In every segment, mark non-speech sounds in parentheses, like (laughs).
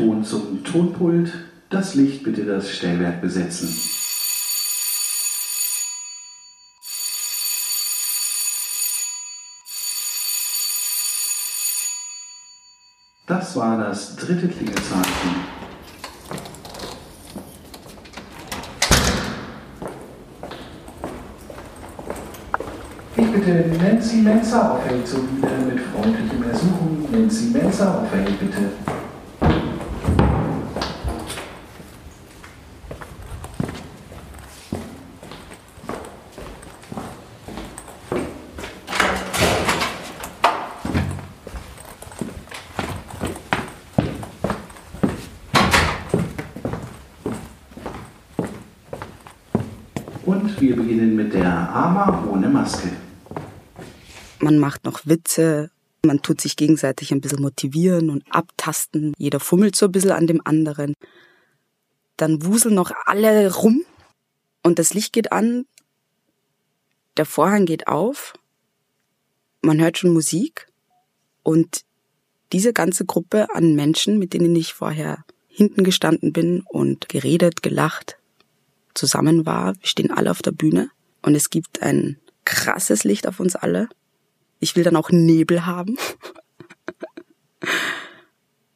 Ton zum Tonpult, das Licht bitte das Stellwerk besetzen. Das war das dritte Klingelzeichen. Ich bitte Nancy Menzer auf Feld zur Bühne mit freundlichem Ersuchen. Nancy Menzer auf Feld bitte. Und wir beginnen mit der Ama ohne Maske. Man macht noch Witze, man tut sich gegenseitig ein bisschen motivieren und abtasten. Jeder fummelt so ein bisschen an dem anderen. Dann wuseln noch alle rum und das Licht geht an, der Vorhang geht auf, man hört schon Musik und diese ganze Gruppe an Menschen, mit denen ich vorher hinten gestanden bin und geredet, gelacht, zusammen war. Wir stehen alle auf der Bühne und es gibt ein krasses Licht auf uns alle. Ich will dann auch Nebel haben.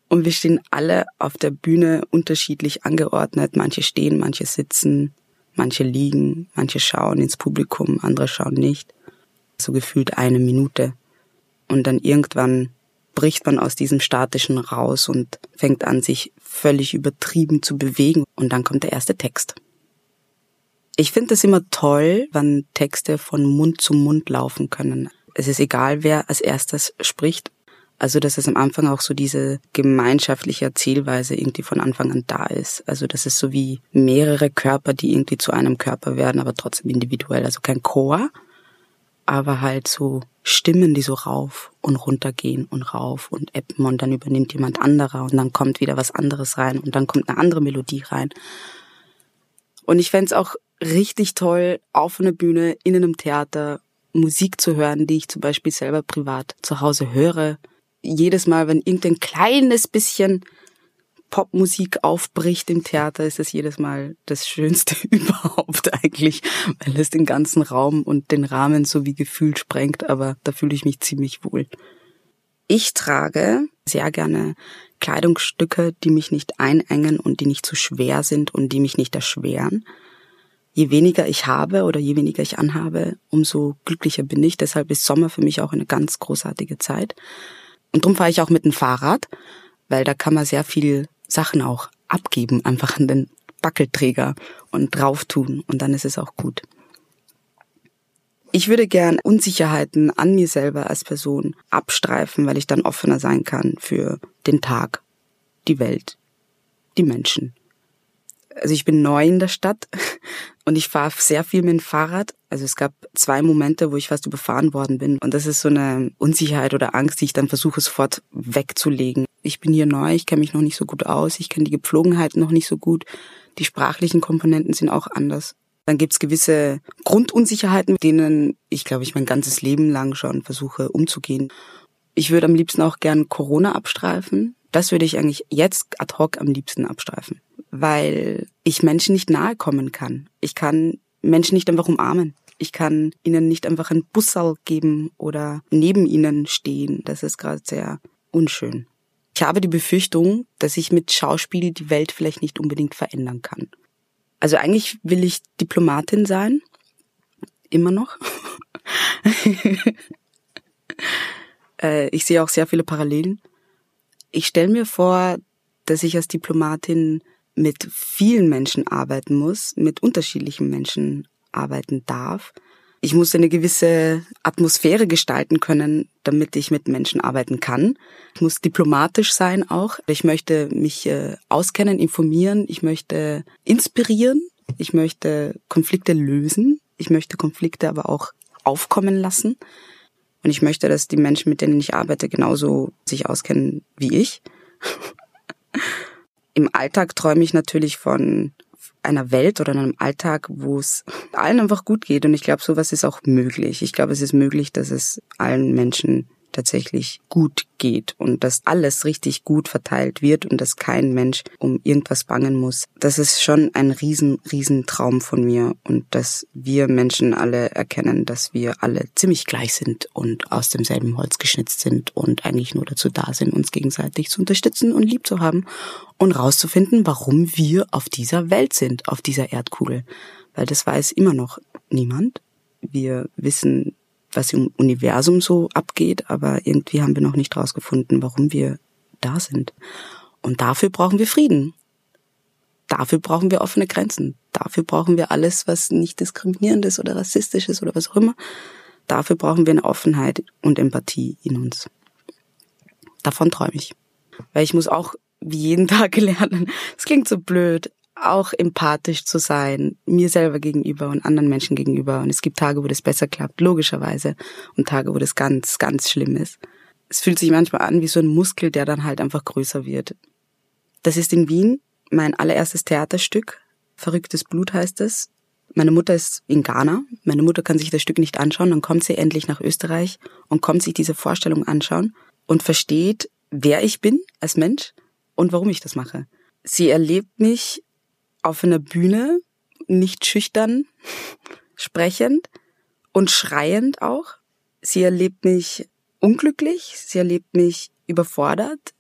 und wir stehen alle auf der Bühne unterschiedlich angeordnet. Manche stehen, manche sitzen, manche liegen, manche schauen ins Publikum, andere schauen nicht. So gefühlt eine Minute. Und dann irgendwann bricht man aus diesem statischen raus und fängt an, sich völlig übertrieben zu bewegen. Und dann kommt der erste Text. Ich finde es immer toll, wenn Texte von Mund zu Mund laufen können. Es ist egal, wer als erstes spricht. Also, dass es am Anfang auch so diese gemeinschaftliche Erzählweise irgendwie von Anfang an da ist. Also, das ist so wie mehrere Körper, die irgendwie zu einem Körper werden, aber trotzdem individuell. Also kein Chor, aber halt so Stimmen, die so rauf und runter gehen und rauf und eppen und dann übernimmt jemand anderer und dann kommt wieder was anderes rein und dann kommt eine andere Melodie rein. Und ich fände auch richtig toll, auf einer Bühne, in einem Theater, Musik zu hören, die ich zum Beispiel selber privat zu Hause höre. Jedes Mal, wenn irgendein kleines bisschen Popmusik aufbricht im Theater, ist es jedes Mal das Schönste (laughs) überhaupt eigentlich, weil es den ganzen Raum und den Rahmen so wie gefühlt sprengt, aber da fühle ich mich ziemlich wohl. Ich trage sehr gerne Kleidungsstücke, die mich nicht einengen und die nicht zu schwer sind und die mich nicht erschweren je weniger ich habe oder je weniger ich anhabe, umso glücklicher bin ich. Deshalb ist Sommer für mich auch eine ganz großartige Zeit. Und darum fahre ich auch mit dem Fahrrad, weil da kann man sehr viel Sachen auch abgeben, einfach an den Backelträger und drauf tun und dann ist es auch gut. Ich würde gern Unsicherheiten an mir selber als Person abstreifen, weil ich dann offener sein kann für den Tag, die Welt, die Menschen also ich bin neu in der Stadt (laughs) und ich fahre sehr viel mit dem Fahrrad. Also es gab zwei Momente, wo ich fast überfahren worden bin. Und das ist so eine Unsicherheit oder Angst, die ich dann versuche sofort wegzulegen. Ich bin hier neu, ich kenne mich noch nicht so gut aus, ich kenne die Gepflogenheiten noch nicht so gut. Die sprachlichen Komponenten sind auch anders. Dann gibt's gewisse Grundunsicherheiten, mit denen ich, glaube ich, mein ganzes Leben lang schon versuche umzugehen. Ich würde am liebsten auch gern Corona abstreifen. Das würde ich eigentlich jetzt ad hoc am liebsten abstreifen weil ich Menschen nicht nahe kommen kann. Ich kann Menschen nicht einfach umarmen. Ich kann ihnen nicht einfach ein Bussal geben oder neben ihnen stehen. Das ist gerade sehr unschön. Ich habe die Befürchtung, dass ich mit Schauspiel die Welt vielleicht nicht unbedingt verändern kann. Also eigentlich will ich Diplomatin sein. Immer noch. (laughs) Äh, ich sehe auch sehr viele Parallelen. Ich stelle mir vor, dass ich als Diplomatin mit vielen Menschen arbeiten muss, mit unterschiedlichen Menschen arbeiten darf. Ich muss eine gewisse Atmosphäre gestalten können, damit ich mit Menschen arbeiten kann. Ich muss diplomatisch sein auch. Ich möchte mich äh, auskennen, informieren. Ich möchte inspirieren. Ich möchte Konflikte lösen. Ich möchte Konflikte aber auch aufkommen lassen. Und ich möchte, dass die Menschen, mit denen ich arbeite, genauso sich auskennen wie ich. (laughs) Im Alltag träume ich natürlich von einer Welt oder einem Alltag, wo es allen einfach gut geht. Und ich glaube, sowas ist auch möglich. Ich glaube, es ist möglich, dass es allen Menschen tatsächlich gut geht und dass alles richtig gut verteilt wird und dass kein Mensch um irgendwas bangen muss. Das ist schon ein riesen, riesen Traum von mir und dass wir Menschen alle erkennen, dass wir alle ziemlich gleich sind und aus demselben Holz geschnitzt sind und eigentlich nur dazu da sind, uns gegenseitig zu unterstützen und lieb zu haben und rauszufinden, warum wir auf dieser Welt sind, auf dieser Erdkugel. Weil das weiß immer noch niemand. Wir wissen was im Universum so abgeht, aber irgendwie haben wir noch nicht rausgefunden, warum wir da sind. Und dafür brauchen wir Frieden. Dafür brauchen wir offene Grenzen. Dafür brauchen wir alles, was nicht diskriminierend ist oder rassistisch ist oder was auch immer. Dafür brauchen wir eine Offenheit und Empathie in uns. Davon träume ich. Weil ich muss auch wie jeden (laughs) Tag lernen. Es klingt so blöd, auch empathisch zu sein, mir selber gegenüber und anderen Menschen gegenüber. Und es gibt Tage, wo das besser klappt, logischerweise, und Tage, wo das ganz, ganz schlimm ist. Es fühlt sich manchmal an wie so ein Muskel, der dann halt einfach größer wird. Das ist in Wien mein allererstes Theaterstück. Verrücktes Blut heißt es. Meine Mutter ist in Ghana. Meine Mutter kann sich das Stück nicht anschauen. Dann kommt sie endlich nach Österreich und kommt sich diese Vorstellung anschauen und versteht, wer ich bin als Mensch und warum ich das mache. Sie erlebt mich auf einer Bühne, nicht schüchtern, sprechend und schreiend auch. Sie erlebt mich unglücklich, sie erlebt mich überfordert,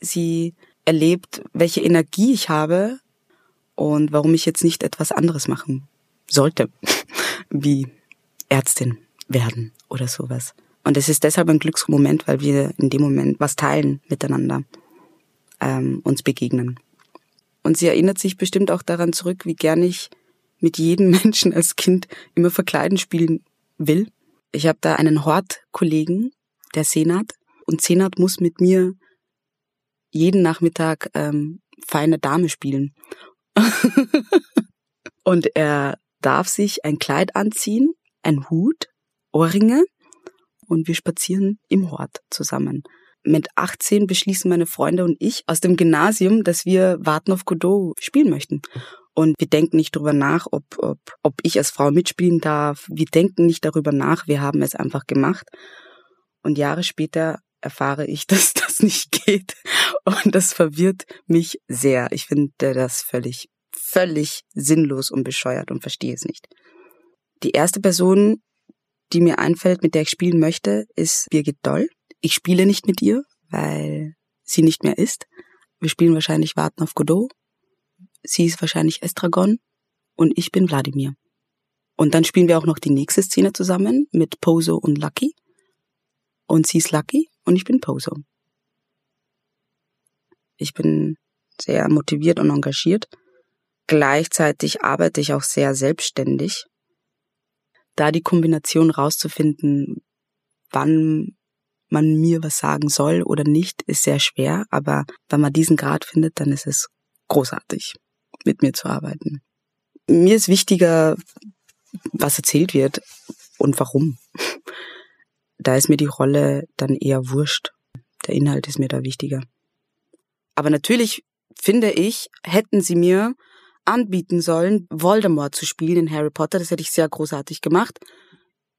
sie erlebt, welche Energie ich habe und warum ich jetzt nicht etwas anderes machen sollte, (laughs) wie Ärztin werden oder sowas. Und es ist deshalb ein Glücksmoment, weil wir in dem Moment was teilen miteinander, ähm, uns begegnen. Und sie erinnert sich bestimmt auch daran zurück, wie gern ich mit jedem (laughs) Menschen als Kind immer verkleiden spielen will. Ich habe da einen Hort-Kollegen, der Senat, und Senat muss mit mir jeden Nachmittag ähm, feine Dame spielen. (laughs) und er darf sich ein Kleid anziehen, ein Hut, Ohrringe und wir spazieren im Hort zusammen mit 18 beschließen meine Freunde und ich aus dem Gymnasium, dass wir Warten auf Godot spielen möchten. Und wir denken nicht darüber nach, ob, ob, ob ich als Frau mitspielen darf. Wir denken nicht darüber nach. Wir haben es einfach gemacht. Und Jahre später erfahre ich, (laughs) dass das nicht geht. Und das verwirrt mich sehr. Ich finde das völlig, völlig sinnlos und bescheuert und verstehe es nicht. Die erste Person, die mir einfällt, mit der ich spielen möchte, ist Birgit Doll. Ich spiele nicht mit ihr, weil sie nicht mehr ist. Wir spielen wahrscheinlich Warten auf Godot. Sie ist wahrscheinlich Estragon und ich bin Wladimir. Und dann spielen wir auch noch die nächste Szene zusammen mit Poso und Lucky. Und sie ist Lucky und ich bin Poso. Ich bin sehr motiviert und engagiert. Gleichzeitig arbeite ich auch sehr selbstständig. Da die Kombination rauszufinden, wann man mir was sagen soll oder nicht, ist sehr schwer, aber wenn man diesen Grad findet, dann ist es großartig, mit mir zu arbeiten. Mir ist wichtiger, was erzählt wird und warum. (laughs) Da ist mir die Rolle dann eher wurscht. Der Inhalt ist mir da wichtiger. Aber natürlich finde ich, hätten sie mir anbieten sollen, Voldemort zu spielen in Harry Potter, das hätte ich sehr großartig gemacht.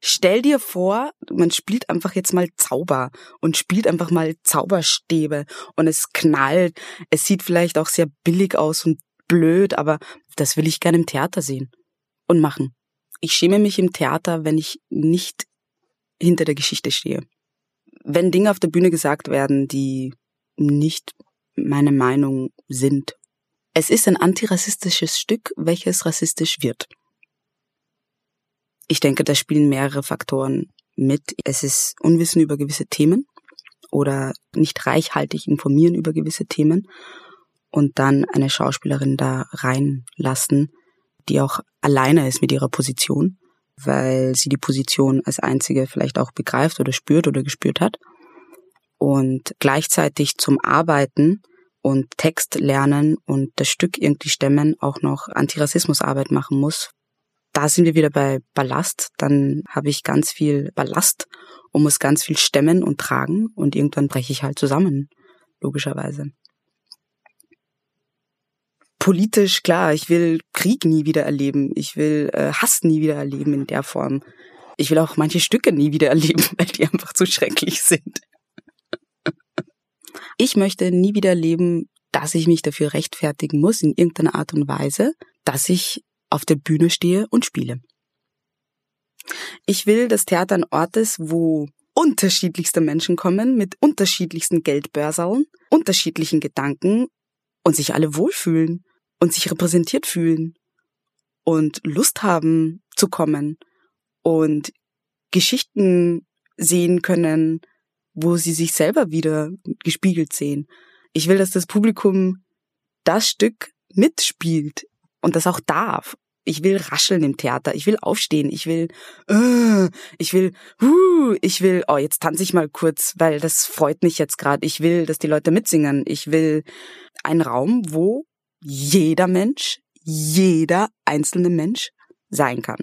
Stell dir vor, man spielt einfach jetzt mal Zauber und spielt einfach mal Zauberstäbe und es knallt. Es sieht vielleicht auch sehr billig aus und blöd, aber das will ich gerne im Theater sehen und machen. Ich schäme mich im Theater, wenn ich nicht hinter der Geschichte stehe. Wenn Dinge auf der Bühne gesagt werden, die nicht meine Meinung sind. Es ist ein antirassistisches Stück, welches rassistisch wird. Ich denke, da spielen mehrere Faktoren mit. Es ist Unwissen über gewisse Themen oder nicht reichhaltig informieren über gewisse Themen und dann eine Schauspielerin da reinlassen, die auch alleine ist mit ihrer Position, weil sie die Position als einzige vielleicht auch begreift oder spürt oder gespürt hat und gleichzeitig zum Arbeiten und Text lernen und das Stück irgendwie stemmen auch noch Antirassismusarbeit machen muss, da sind wir wieder bei Ballast. Dann habe ich ganz viel Ballast und muss ganz viel stemmen und tragen und irgendwann breche ich halt zusammen, logischerweise. Politisch, klar, ich will Krieg nie wieder erleben. Ich will äh, Hass nie wieder erleben in der Form. Ich will auch manche Stücke nie wieder erleben, (laughs) weil die einfach zu schrecklich sind. Ich möchte nie wieder erleben, dass ich mich dafür rechtfertigen muss, in irgendeiner Art und Weise, dass ich auf der Bühne stehe und spiele. Ich will, dass Theater ein Ort ist, wo unterschiedlichste Menschen kommen mit unterschiedlichsten Geldbörseln, unterschiedlichen Gedanken und sich alle wohlfühlen und sich repräsentiert fühlen und Lust haben zu kommen und Geschichten sehen können, wo sie sich selber wieder gespiegelt sehen. Ich will, dass das Publikum das Stück mitspielt und das auch darf. Ich will rascheln im Theater, ich will aufstehen, ich will, uh, ich will, uh, ich will, oh, jetzt tanze ich mal kurz, weil das freut mich jetzt gerade. Ich will, dass die Leute mitsingen. Ich will einen Raum, wo jeder Mensch, jeder einzelne Mensch sein kann.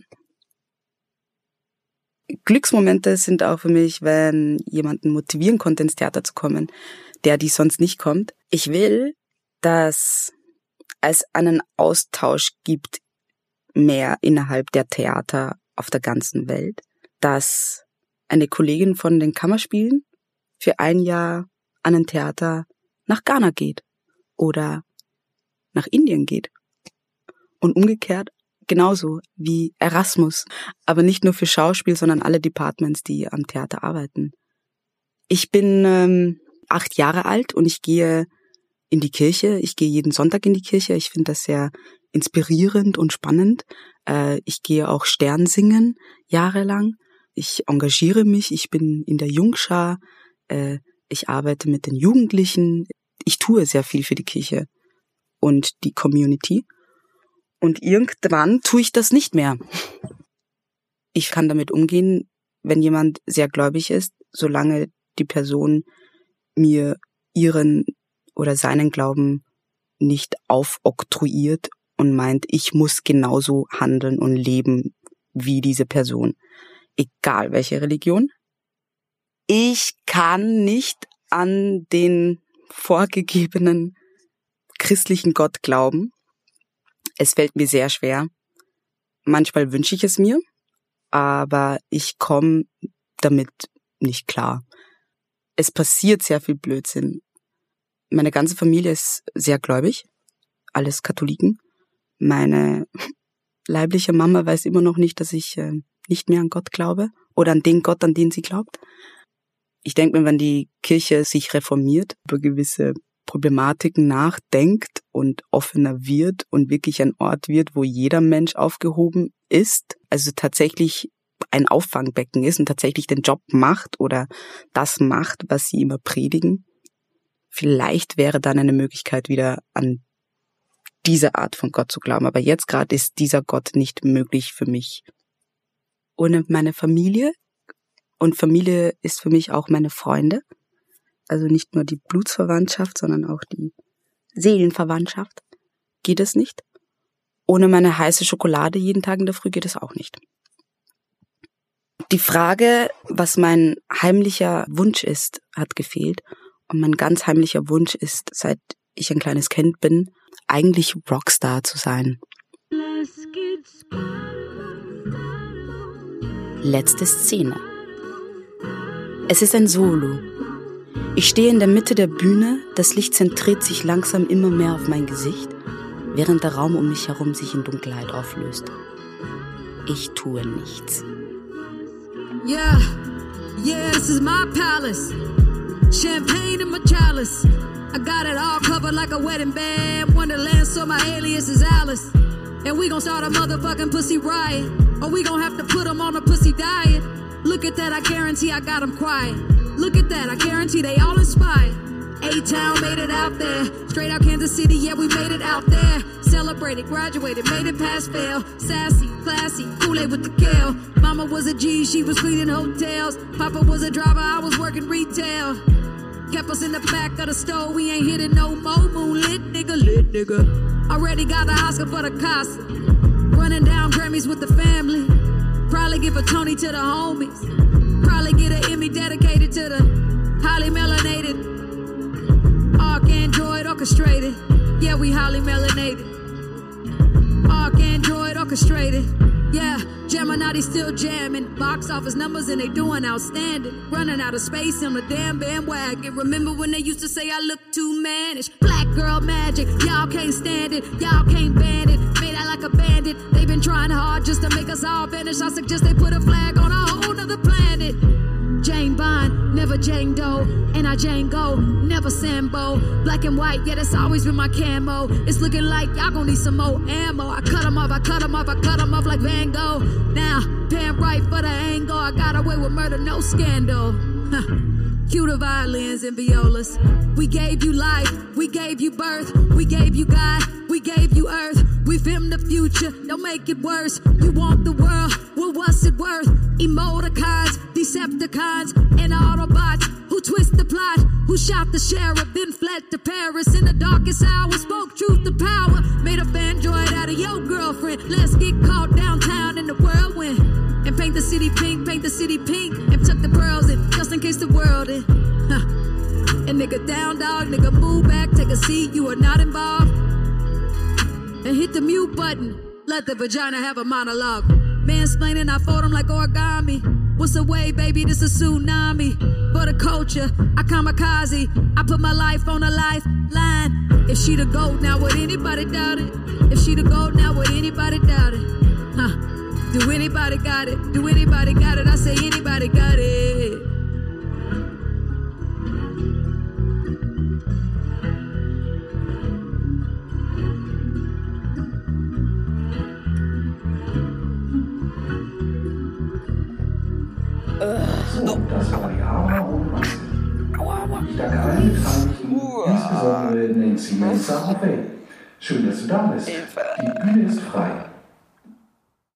Glücksmomente sind auch für mich, wenn jemanden motivieren konnte, ins Theater zu kommen, der die sonst nicht kommt. Ich will, dass es einen Austausch gibt mehr innerhalb der Theater auf der ganzen Welt, dass eine Kollegin von den Kammerspielen für ein Jahr an ein Theater nach Ghana geht oder nach Indien geht. Und umgekehrt genauso wie Erasmus, aber nicht nur für Schauspiel, sondern alle Departments, die am Theater arbeiten. Ich bin ähm, acht Jahre alt und ich gehe in die Kirche. Ich gehe jeden Sonntag in die Kirche. Ich finde das sehr inspirierend und spannend. Äh, ich gehe auch Stern singen jahrelang. Ich engagiere mich. Ich bin in der Jungschar. Äh, ich arbeite mit den Jugendlichen. Ich tue sehr viel für die Kirche und die Community. Und irgendwann tue ich das nicht mehr. Ich kann damit umgehen, wenn jemand sehr gläubig ist, solange die Person mir ihren oder seinen Glauben nicht aufoktroyiert und meint, ich muss genauso handeln und leben wie diese Person. Egal welche Religion. Ich kann nicht an den vorgegebenen christlichen Gott glauben. Es fällt mir sehr schwer. Manchmal wünsche ich es mir, aber ich komme damit nicht klar. Es passiert sehr viel Blödsinn meine ganze Familie ist sehr gläubig, alles Katholiken. Meine (laughs) leibliche Mama weiß immer noch nicht, dass ich äh, nicht mehr an Gott glaube oder an den Gott, an den sie glaubt. Ich denke mir, wenn die Kirche sich reformiert, über gewisse Problematiken nachdenkt und offener wird und wirklich ein Ort wird, wo jeder Mensch aufgehoben ist, also tatsächlich ein Auffangbecken ist und tatsächlich den Job macht oder das macht, was sie immer predigen, Vielleicht wäre dann eine Möglichkeit, wieder an diese Art von Gott zu glauben. Aber jetzt gerade ist dieser Gott nicht möglich für mich. Ohne meine Familie, und Familie ist für mich auch meine Freunde, also nicht nur die Blutsverwandtschaft, sondern auch die Seelenverwandtschaft, geht es nicht. Ohne meine heiße Schokolade jeden Tag in der Früh geht es auch nicht. Die Frage, was mein heimlicher Wunsch ist, hat gefehlt. Und mein ganz heimlicher Wunsch ist, seit ich ein kleines Kind bin, eigentlich Rockstar zu sein. Letzte Szene. Es ist ein Solo. Ich stehe in der Mitte der Bühne, das Licht zentriert sich langsam immer mehr auf mein Gesicht, während der Raum um mich herum sich in Dunkelheit auflöst. Ich tue nichts. Yeah, yeah, this is my palace. Champagne in my chalice. I got it all covered like a wedding band. Wonderland, so my alias is Alice. And we gon' start a motherfucking pussy riot. Or we gon' have to put them on a pussy diet. Look at that, I guarantee I got them quiet. Look at that, I guarantee they all inspired. A-Town made it out there. Straight out Kansas City, yeah, we made it out there. Graduated, made it past fail. Sassy, classy, Kool-Aid with the kale. Mama was a G, she was cleaning hotels. Papa was a driver, I was working retail. Kept us in the back of the store, we ain't hitting no more. Moonlit nigga, lit nigga. Already got the Oscar for the Casa. Running down Grammys with the family. Probably give a Tony to the homies. Probably get an Emmy dedicated to the highly melanated. Arc Android orchestrated. Yeah, we highly melanated. Android orchestrated. Yeah, Gemini still jamming. Box office numbers and they doing outstanding. Running out of space on the damn bandwagon. Remember when they used to say I look too mannish? Black girl magic, y'all can't stand it. Y'all can't ban it. Made out like a bandit. They've been trying hard just to make us all vanish. I suggest they put a flag on a whole nother planet. Bond, never Jane. And I Jane Go, never Sambo. Black and white, yeah, that's always been my camo. It's looking like y'all gon' need some more ammo. I cut cut 'em off, I cut cut 'em off, I cut cut 'em off like Van Gogh. Now, damn right for the angle. I got away with murder, no scandal. Cue the violins and violas. We gave you life, we gave you birth, we gave you God, we gave you earth. We film the future, don't make it worse. You want the world, well, what's it worth? Emoticons, Decepticons, and Autobots who twist the plot, who shot the sheriff, then fled to Paris in the darkest hour, spoke truth to power, made a android out of your girlfriend. Let's get caught downtown in the whirlwind and paint the city pink, paint the city pink, down dog, nigga move back, take a seat, you are not involved. And hit the mute button, let the vagina have a monologue. Mansplaining, I fold them like origami. What's the way, baby? This a tsunami. For the culture, I kamikaze. I put my life on a lifeline. If she the goat, now would anybody doubt it? If she the goat, now would anybody doubt it? Huh? Do anybody got it? Do anybody got it? I say anybody got it. Danke insbesondere Nancy auf Welt. Schön, dass du da bist. Die Bühne ist frei.